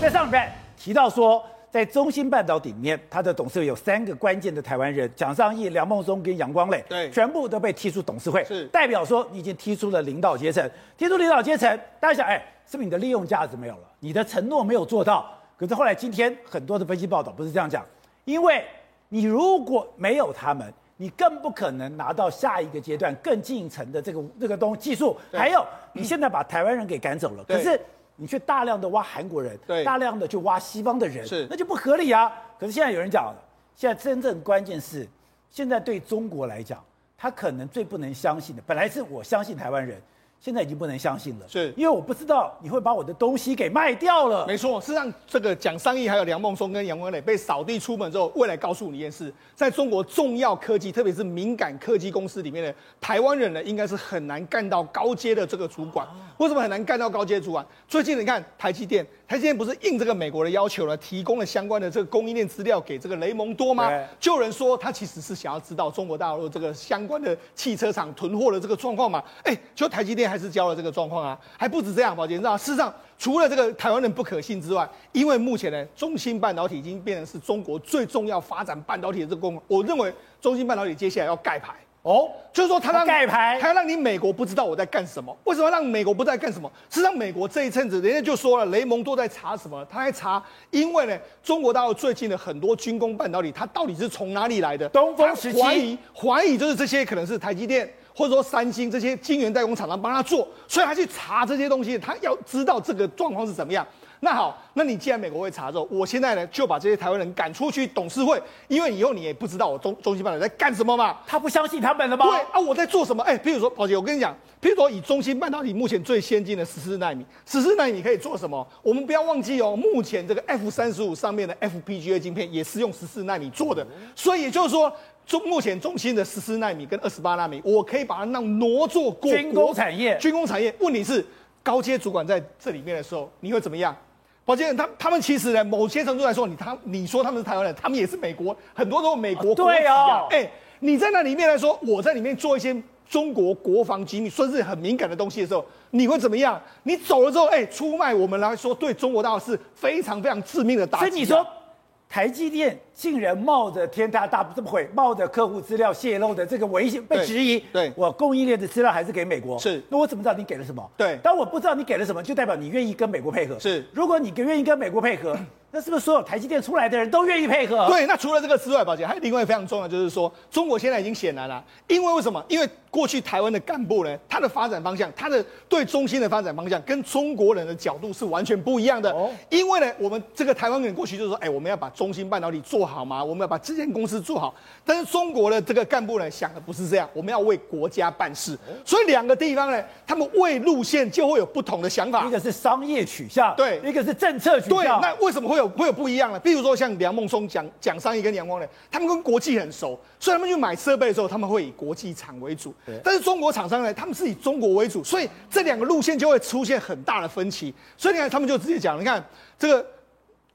在上礼拜提到说，在中芯半导体里面，他的董事会有三个关键的台湾人：蒋尚义、梁孟松跟杨光磊，对，全部都被踢出董事会，是代表说你已经踢出了领导阶层。踢出领导阶层，大家想，哎，是不是你的利用价值没有了？你的承诺没有做到？可是后来今天很多的分析报道不是这样讲，因为你如果没有他们，你更不可能拿到下一个阶段更进一层的这个这个东技术。还有，你现在把台湾人给赶走了，可是。你去大量的挖韩国人，对，大量的去挖西方的人，是，那就不合理啊。可是现在有人讲了，现在真正关键是，现在对中国来讲，他可能最不能相信的，本来是我相信台湾人。现在已经不能相信了，是因为我不知道你会把我的东西给卖掉了。没错，事实上，这个蒋尚义还有梁孟松跟杨文磊被扫地出门之后，未来告诉你一件事，在中国重要科技，特别是敏感科技公司里面的台湾人呢，应该是很难干到高阶的这个主管。为什么很难干到高阶主管？最近你看台积电，台积电不是应这个美国的要求呢，提供了相关的这个供应链资料给这个雷蒙多吗？就有人说他其实是想要知道中国大陆这个相关的汽车厂囤货的这个状况嘛？哎，就台积电。还是交了这个状况啊，还不止这样，宝杰，你知道，事实上，除了这个台湾人不可信之外，因为目前呢，中芯半导体已经变成是中国最重要发展半导体的这个工，我认为中芯半导体接下来要盖牌哦，就是说他让盖牌，他要让你美国不知道我在干什么。为什么让美国不知道在干什么？事实上，美国这一阵子人家就说了，雷蒙多在查什么？他在查，因为呢，中国大陆最近的很多军工半导体，它到底是从哪里来的？东风十七，怀疑怀疑就是这些可能是台积电。或者说三星这些晶圆代工厂商帮他做，所以他去查这些东西，他要知道这个状况是怎么样。那好，那你既然美国会查之后，我现在呢就把这些台湾人赶出去董事会，因为以后你也不知道我中中芯半导体在干什么嘛。他不相信他们了吗？对啊，我在做什么？哎，譬如说，宝杰，我跟你讲，譬如说以中芯半导体目前最先进的十四纳米，十四纳米可以做什么？我们不要忘记哦，目前这个 F 三十五上面的 FPGA 晶片也是用十四纳米做的，所以也就是说。中目前中心的十四纳米跟二十八纳米，我可以把它让挪作过军工产业。军工产业，问题是高阶主管在这里面的时候，你会怎么样？宝杰，他他们其实呢，某些程度来说，你他你说他们是台湾人，他们也是美国，很多都是美国国籍啊。哎、哦欸，你在那里面来说，我在里面做一些中国国防机密，甚至很敏感的东西的时候，你会怎么样？你走了之后，哎、欸，出卖我们来说，对中国大陆是非常非常致命的打击、啊。所以你说。台积电竟然冒着天大大这么会冒着客户资料泄露的这个危险被质疑，对，我供应链的资料还是给美国，是，那我怎么知道你给了什么？对，当我不知道你给了什么，就代表你愿意跟美国配合，是，如果你愿意跟美国配合。那是不是所有台积电出来的人都愿意配合？对，那除了这个之外，宝杰还有另外非常重要，就是说中国现在已经显然了，因为为什么？因为过去台湾的干部呢，他的发展方向，他的对中心的发展方向，跟中国人的角度是完全不一样的。哦，因为呢，我们这个台湾人过去就是说，哎，我们要把中芯半导体做好嘛，我们要把这间公司做好。但是中国的这个干部呢，想的不是这样，我们要为国家办事。所以两个地方呢，他们为路线就会有不同的想法。一个是商业取向，对；一个是政策取向。对，那为什么会有会有不一样呢？比如说像梁孟松、讲讲商业跟阳光呢，他们跟国际很熟，所以他们去买设备的时候，他们会以国际厂为主。但是中国厂商呢，他们是以中国为主，所以这两个路线就会出现很大的分歧。所以你看，他们就直接讲，你看这个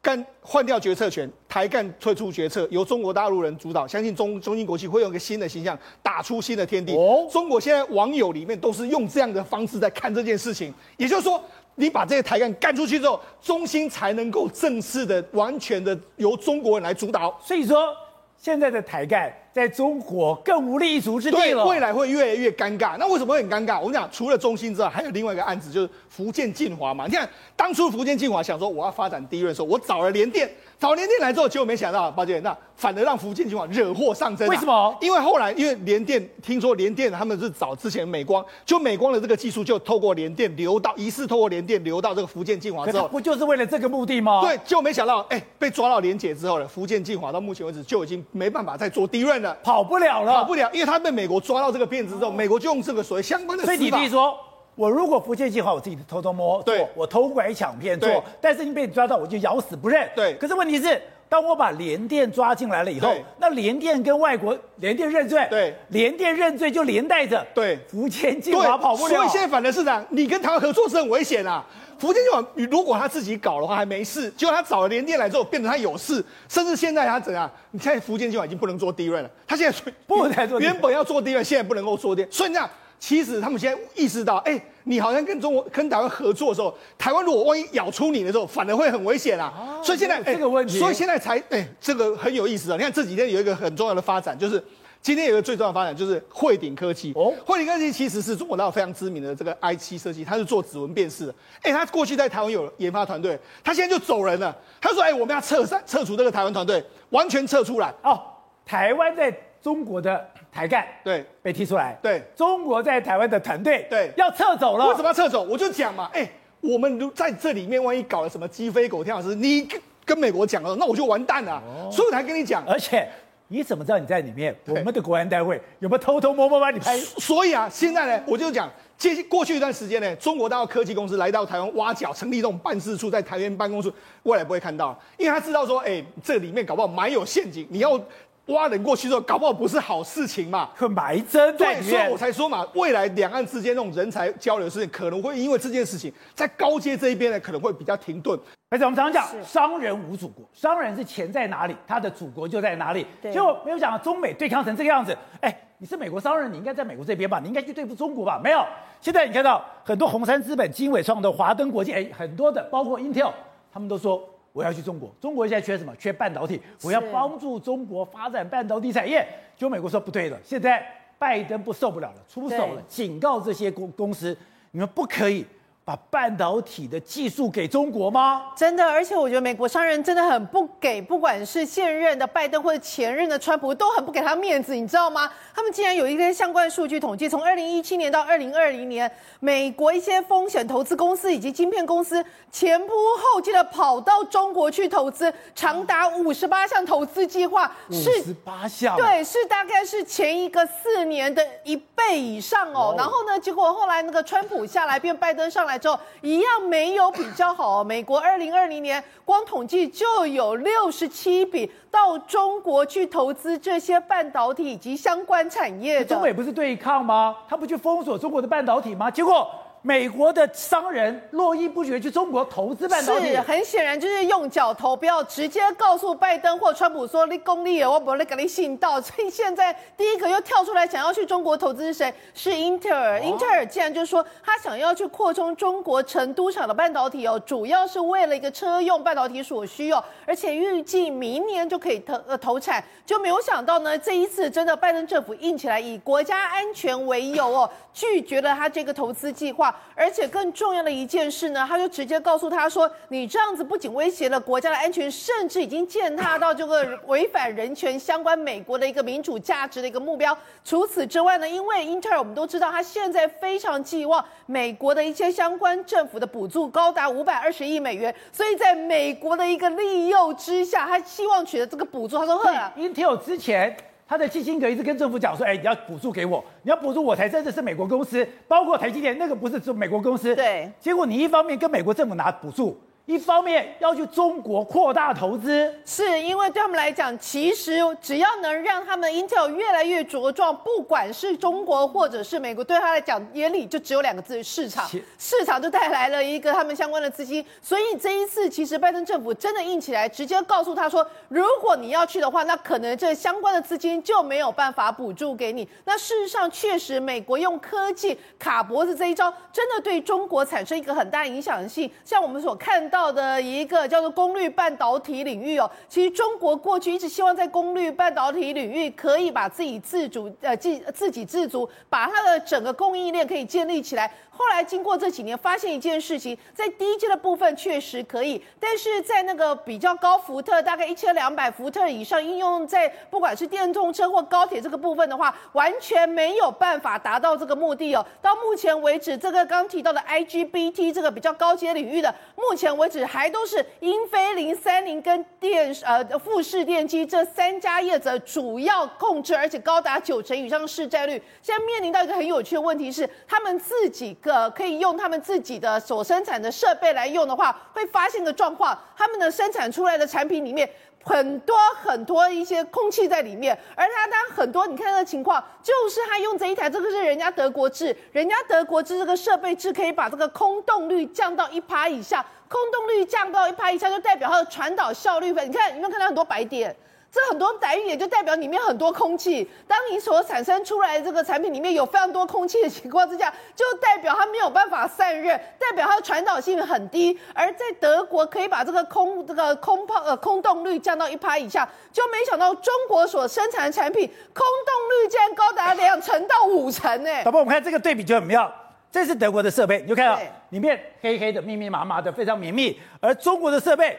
干换掉决策权，台干退出决策，由中国大陆人主导，相信中中芯国际会用一个新的形象，打出新的天地。哦，中国现在网友里面都是用这样的方式在看这件事情，也就是说。你把这些台干干出去之后，中芯才能够正式的、完全的由中国人来主导。所以说，现在的台干在中国更无立足之地了。对，未来会越来越尴尬。那为什么会很尴尬？我跟你讲，除了中芯之外，还有另外一个案子，就是福建晋华嘛。你看，当初福建晋华想说我要发展低润的时候，我找了联电，找联电来之后，结果没想到，抱歉，那反而让福建晋华惹祸上身，啊。为什么？因为后来，因为联电听说联电他们是找之前美光，就美光的这个技术就透过联电流到，疑似透过联电流到这个福建晋华之后，不就是为了这个目的吗？对，就没想到，哎，被抓到连结之后呢，福建晋华到目前为止就已经没办法再做第一润了，跑不了了，跑不了，因为他被美国抓到这个辫子之后，美国就用这个所谓相关的。所以你弟说，我如果福建计划我自己偷偷摸做，我偷拐抢骗做，但是你被你抓到，我就咬死不认。对，可是问题是。当我把联电抓进来了以后，那联电跟外国联电认罪，对，联电认罪就连带着对福建晋华跑不了。所以现在反而是这样，你跟台湾合作是很危险啊。福建晋华如果他自己搞的话还没事，结果他找了联电来之后，变成他有事，甚至现在他怎样？你现在福建晋华已经不能做低润了，他现在不能再做，原本要做低润，现在不能够做低，所以这样。其实他们现在意识到，哎，你好像跟中国、跟台湾合作的时候，台湾如果万一咬出你的时候，反而会很危险啊。哦、所以现在这个问题，所以现在才哎，这个很有意思啊。你看这几天有一个很重要的发展，就是今天有一个最重要的发展，就是汇顶科技。哦，汇顶科技其实是中国大陆非常知名的这个 I 七设计，它是做指纹辨识的。哎，它过去在台湾有研发团队，它现在就走人了。他说，哎，我们要撤散、撤除这个台湾团队，完全撤出来。哦，台湾在中国的。台干对被踢出来，对中国在台湾的团队对要撤走了，为什么要撤走？我就讲嘛，哎，我们如在这里面万一搞了什么鸡飞狗跳的事，你跟跟美国讲了，那我就完蛋了。哦、所以我才跟你讲，而且你怎么知道你在里面？我们的国安单位有没有偷偷摸摸把你拍？所以啊，现在呢，我就讲，接过去一段时间呢，中国大陆科技公司来到台湾挖角，成立这种办事处，在台湾办公室，未来不会看到，因为他知道说，哎，这里面搞不好埋有陷阱，你要。挖人过去之后，搞不好不是好事情嘛，会埋针。对，所以我才说嘛，未来两岸之间那种人才交流的事情，可能会因为这件事情，在高阶这一边呢，可能会比较停顿。而且我们常常讲，商人无祖国，商人是钱在哪里，他的祖国就在哪里。结果没有想到中美对抗成这个样子。哎，你是美国商人，你应该在美国这边吧？你应该去对付中国吧？没有。现在你看到很多红杉资本、经纬创的、华登国际，哎，很多的，包括 Intel，他们都说。我要去中国，中国现在缺什么？缺半导体。我要帮助中国发展半导体产业。就美国说不对了，现在拜登不受不了了，出手了，警告这些公公司，你们不可以。把半导体的技术给中国吗？真的，而且我觉得美国商人真的很不给，不管是现任的拜登或者前任的川普，都很不给他面子，你知道吗？他们竟然有一个相关数据统计，从二零一七年到二零二零年，美国一些风险投资公司以及晶片公司前仆后继的跑到中国去投资，长达五十八项投资计划，是五十八项，对，是大概是前一个四年的一倍以上哦。然后呢，结果后来那个川普下来变拜登上来。之后一样没有比较好。美国二零二零年光统计就有六十七笔到中国去投资这些半导体以及相关产业。中美不是对抗吗？他不去封锁中国的半导体吗？结果。美国的商人络绎不绝去中国投资半导体，是很显然就是用脚投标，直接告诉拜登或川普说：“你功利，我不会给你信道。”所以现在第一个又跳出来想要去中国投资是谁？是英特尔。英特尔竟然就说他想要去扩充中国成都厂的半导体哦，主要是为了一个车用半导体所需哦，而且预计明年就可以投呃投产。就没有想到呢，这一次真的拜登政府硬起来，以国家安全为由哦，拒绝了他这个投资计划。而且更重要的一件事呢，他就直接告诉他说：“你这样子不仅威胁了国家的安全，甚至已经践踏到这个违反人权相关美国的一个民主价值的一个目标。除此之外呢，因为英特尔我们都知道，他现在非常寄望美国的一些相关政府的补助，高达五百二十亿美元。所以在美国的一个利诱之下，他希望取得这个补助。他说：‘呵，英特尔之前。’他的基辛格一直跟政府讲说：“哎，你要补助给我，你要补助我才真的是美国公司，包括台积电那个不是是美国公司。”对。结果你一方面跟美国政府拿补助。一方面要去中国扩大投资，是因为对他们来讲，其实只要能让他们 Intel 越来越茁壮，不管是中国或者是美国，对他来讲眼里就只有两个字：市场。市场就带来了一个他们相关的资金。所以这一次，其实拜登政府真的硬起来，直接告诉他说，如果你要去的话，那可能这相关的资金就没有办法补助给你。那事实上，确实美国用科技卡脖子这一招，真的对中国产生一个很大影响性。像我们所看。到的一个叫做功率半导体领域哦，其实中国过去一直希望在功率半导体领域可以把自己自主呃自自给自足，把它的整个供应链可以建立起来。后来经过这几年，发现一件事情，在低阶的部分确实可以，但是在那个比较高伏特，大概一千两百伏特以上，应用在不管是电动车或高铁这个部分的话，完全没有办法达到这个目的哦。到目前为止，这个刚提到的 IGBT 这个比较高阶领域的，目前为止还都是英飞凌、三菱跟电呃富士电机这三家业者主要控制，而且高达九成以上的市占率。现在面临到一个很有趣的问题是，他们自己跟。个可以用他们自己的所生产的设备来用的话，会发现个状况，他们的生产出来的产品里面很多很多一些空气在里面，而他当很多你看他的情况，就是他用这一台，这个是人家德国制，人家德国制这个设备制可以把这个空洞率降到一趴以下，空洞率降到一趴以下就代表它的传导效率，你看有没有看到很多白点？这很多载运也就代表里面很多空气。当你所产生出来的这个产品里面有非常多空气的情况之下，就代表它没有办法散热，代表它的传导性很低。而在德国可以把这个空这个空泡呃空洞率降到一趴以下，就没想到中国所生产的产品空洞率竟然高达两成到五成呢。导播，我们看这个对比就很妙，这是德国的设备，你就看到里面黑黑的、密密麻麻的，非常绵密，而中国的设备。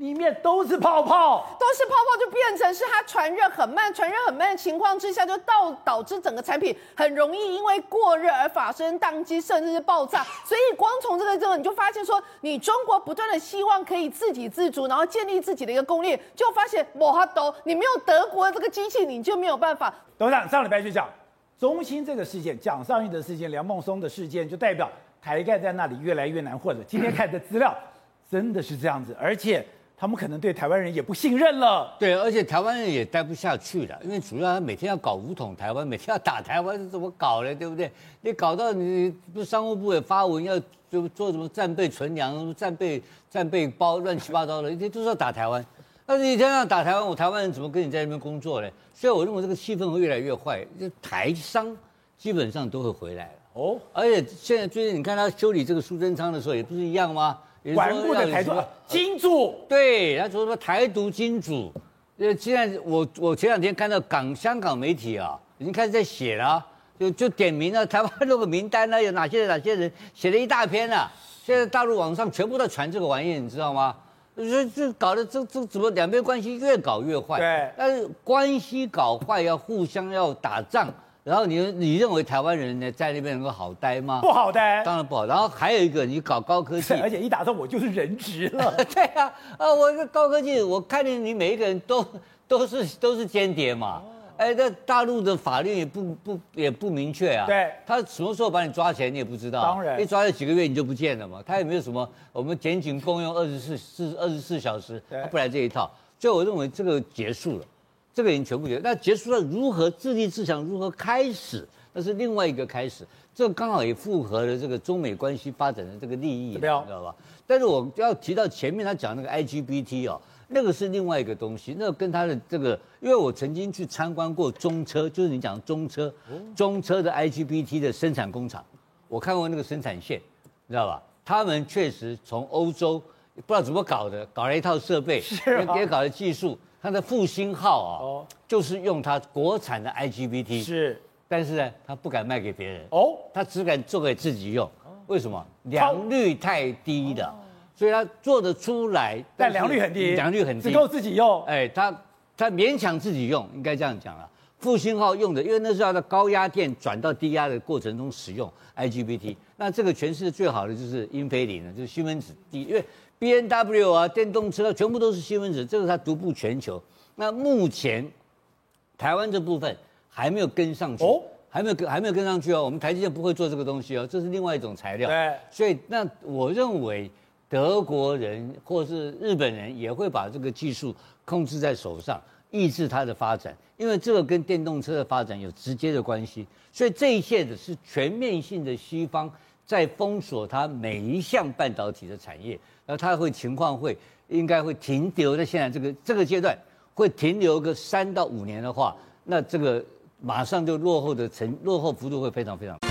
里面都是泡泡，都是泡泡，就变成是它传热很慢，传热很慢的情况之下，就导导致整个产品很容易因为过热而发生宕机，甚至是爆炸。所以光从这个这个，你就发现说，你中国不断的希望可以自给自足，然后建立自己的一个工业，就发现摩哈都，你没有德国的这个机器，你就没有办法。董事长上礼拜就讲，中兴这个事件，蒋尚义的事件，梁孟松的事件，就代表台盖在那里越来越难混了。今天看的资料真的是这样子，而且。他们可能对台湾人也不信任了，对，而且台湾人也待不下去了，因为主要他每天要搞武统台湾，每天要打台湾，是怎么搞呢？对不对？你搞到你不商务部也发文要就做什么战备存粮、战备战备包，乱七八糟的，一天都是要打台湾。但是你一天要打台湾，我台湾人怎么跟你在那边工作呢？所以我认为这个气氛会越来越坏，就台商基本上都会回来了哦。而且现在最近你看他修理这个苏贞昌的时候，也不是一样吗？顽固的台独金主，对，他说什么台独金主，呃，现在我我前两天看到港香港媒体啊，已经开始在写了，就就点名了台湾那个名单呢，有哪些哪些人，写了一大篇了。现在大陆网上全部在传这个玩意，你知道吗？这这搞得这这怎么两边关系越搞越坏？对，但是关系搞坏要互相要打仗。然后你你认为台湾人呢在那边能够好待吗？不好待，当然不好。然后还有一个，你搞高科技，而且一打仗我就是人质了。对啊，啊，我这高科技，我看见你每一个人都都是都是间谍嘛。哎，那大陆的法律也不不也不明确啊。对，他什么时候把你抓起来你也不知道。当然，一抓了几个月你就不见了嘛。他也没有什么我们检警共用二十四四二十四小时，他不来这一套。所以我认为这个结束了，这个已经全部结束。那结束了，如何自立自强？如何开始？那是另外一个开始，这刚好也符合了这个中美关系发展的这个利益，你知道吧？但是我要提到前面他讲那个 IGBT 哦，那个是另外一个东西，那个跟他的这个，因为我曾经去参观过中车，就是你讲中车，中车的 IGBT 的生产工厂，我看过那个生产线，你知道吧？他们确实从欧洲不知道怎么搞的，搞了一套设备，也搞了技术，它的复兴号啊，就是用它国产的 IGBT，是。但是呢，他不敢卖给别人哦，他只敢做给自己用。为什么？良率太低了，所以他做得出来，但良率很低，良率很低，只够自己用。哎，他他勉强自己用，应该这样讲了。复兴号用的，因为那是要在高压电转到低压的过程中使用 IGBT。那这个全世界最好的就是英飞凌了，就是西门子第一，因为 B N W 啊，电动车全部都是西门子，这个是他独步全球。那目前台湾这部分。还没有跟上去，哦，还没有跟还没有跟上去哦。我们台积电不会做这个东西哦，这是另外一种材料。对，所以那我认为德国人或是日本人也会把这个技术控制在手上，抑制它的发展，因为这个跟电动车的发展有直接的关系。所以这一切的是全面性的西方在封锁它每一项半导体的产业，那它会情况会应该会停留在现在这个这个阶段，会停留个三到五年的话，那这个。马上就落后的成落后幅度会非常非常。